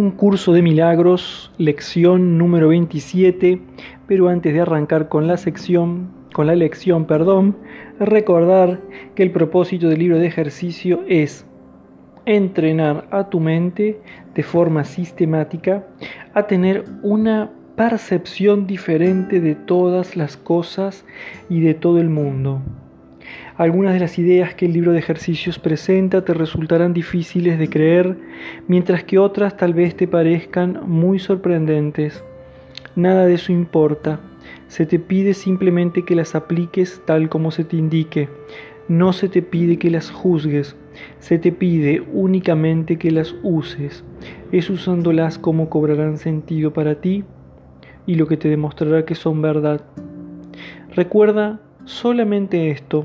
un curso de milagros, lección número 27, pero antes de arrancar con la sección, con la lección, perdón, recordar que el propósito del libro de ejercicio es entrenar a tu mente de forma sistemática a tener una percepción diferente de todas las cosas y de todo el mundo. Algunas de las ideas que el libro de ejercicios presenta te resultarán difíciles de creer, mientras que otras tal vez te parezcan muy sorprendentes. Nada de eso importa. Se te pide simplemente que las apliques tal como se te indique. No se te pide que las juzgues, se te pide únicamente que las uses. Es usándolas como cobrarán sentido para ti y lo que te demostrará que son verdad. Recuerda solamente esto.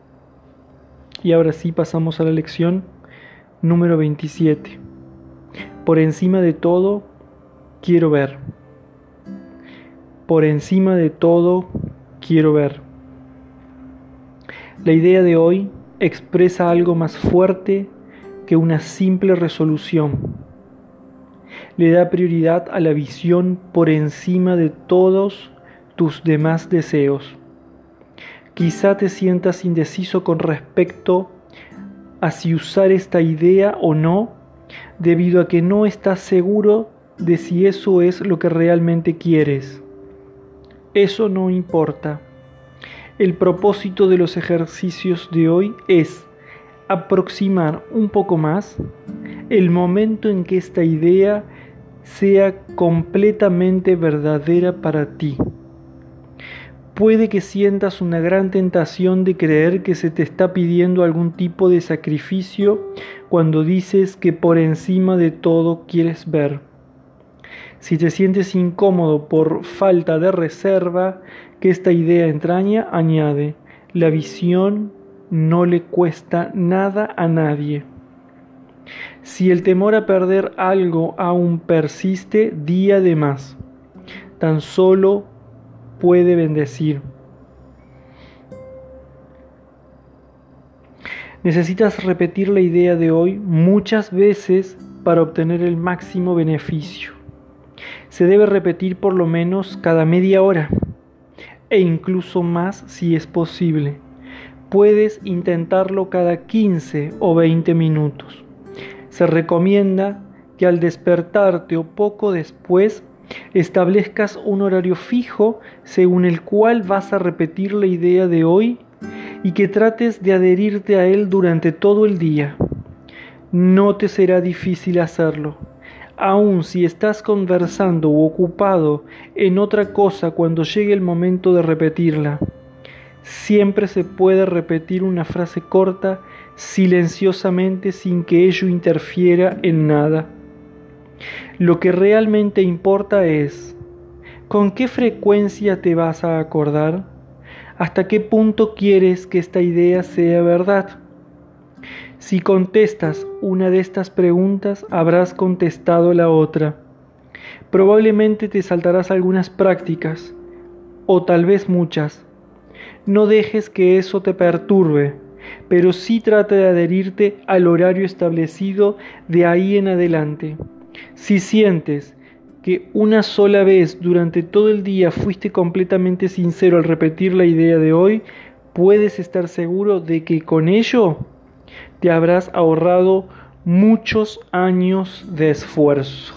Y ahora sí pasamos a la lección número 27. Por encima de todo, quiero ver. Por encima de todo, quiero ver. La idea de hoy expresa algo más fuerte que una simple resolución. Le da prioridad a la visión por encima de todos tus demás deseos. Quizá te sientas indeciso con respecto a si usar esta idea o no, debido a que no estás seguro de si eso es lo que realmente quieres. Eso no importa. El propósito de los ejercicios de hoy es aproximar un poco más el momento en que esta idea sea completamente verdadera para ti. Puede que sientas una gran tentación de creer que se te está pidiendo algún tipo de sacrificio cuando dices que por encima de todo quieres ver. Si te sientes incómodo por falta de reserva que esta idea entraña, añade, la visión no le cuesta nada a nadie. Si el temor a perder algo aún persiste día de más, tan solo puede bendecir. Necesitas repetir la idea de hoy muchas veces para obtener el máximo beneficio se debe repetir por lo menos cada media hora e incluso más si es posible. Puedes intentarlo cada 15 o 20 minutos. Se recomienda que al despertarte o poco después establezcas un horario fijo según el cual vas a repetir la idea de hoy y que trates de adherirte a él durante todo el día. No te será difícil hacerlo aun si estás conversando o ocupado en otra cosa cuando llegue el momento de repetirla. Siempre se puede repetir una frase corta silenciosamente sin que ello interfiera en nada. Lo que realmente importa es con qué frecuencia te vas a acordar, hasta qué punto quieres que esta idea sea verdad. Si contestas una de estas preguntas, habrás contestado la otra. Probablemente te saltarás algunas prácticas, o tal vez muchas. No dejes que eso te perturbe, pero sí trata de adherirte al horario establecido de ahí en adelante. Si sientes que una sola vez durante todo el día fuiste completamente sincero al repetir la idea de hoy, puedes estar seguro de que con ello te habrás ahorrado muchos años de esfuerzo.